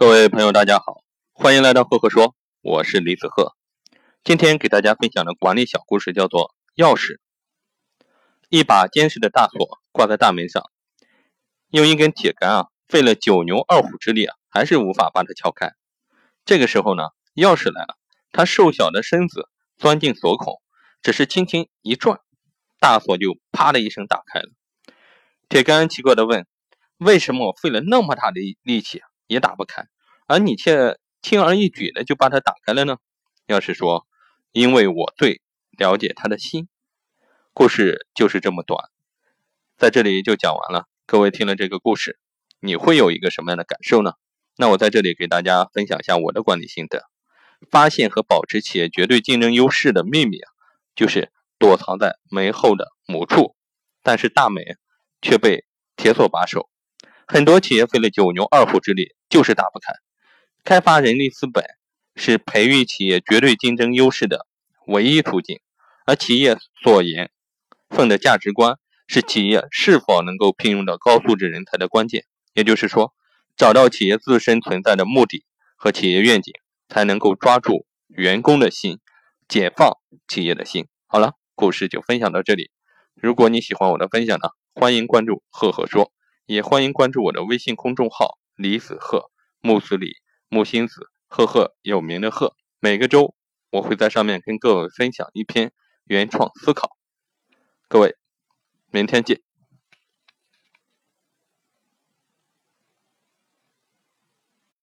各位朋友，大家好，欢迎来到赫赫说，我是李子赫。今天给大家分享的管理小故事叫做钥匙。一把坚实的大锁挂在大门上，用一根铁杆啊，费了九牛二虎之力啊，还是无法把它撬开。这个时候呢，钥匙来了，他瘦小的身子钻进锁孔，只是轻轻一转，大锁就啪的一声打开了。铁杆奇怪的问：“为什么我费了那么大的力气？”也打不开，而你却轻而易举的就把它打开了呢？要是说，因为我最了解他的心。故事就是这么短，在这里就讲完了。各位听了这个故事，你会有一个什么样的感受呢？那我在这里给大家分享一下我的管理心得：发现和保持企业绝对竞争优势的秘密啊，就是躲藏在门后的某处，但是大门却被铁锁把守。很多企业费了九牛二虎之力。就是打不开。开发人力资本是培育企业绝对竞争优势的唯一途径，而企业所言奉的价值观是企业是否能够聘用到高素质人才的关键。也就是说，找到企业自身存在的目的和企业愿景，才能够抓住员工的心，解放企业的心。好了，故事就分享到这里。如果你喜欢我的分享呢，欢迎关注赫赫说，也欢迎关注我的微信公众号。李子鹤，木子李，木星子，赫赫有名的赫。每个周我会在上面跟各位分享一篇原创思考。各位，明天见。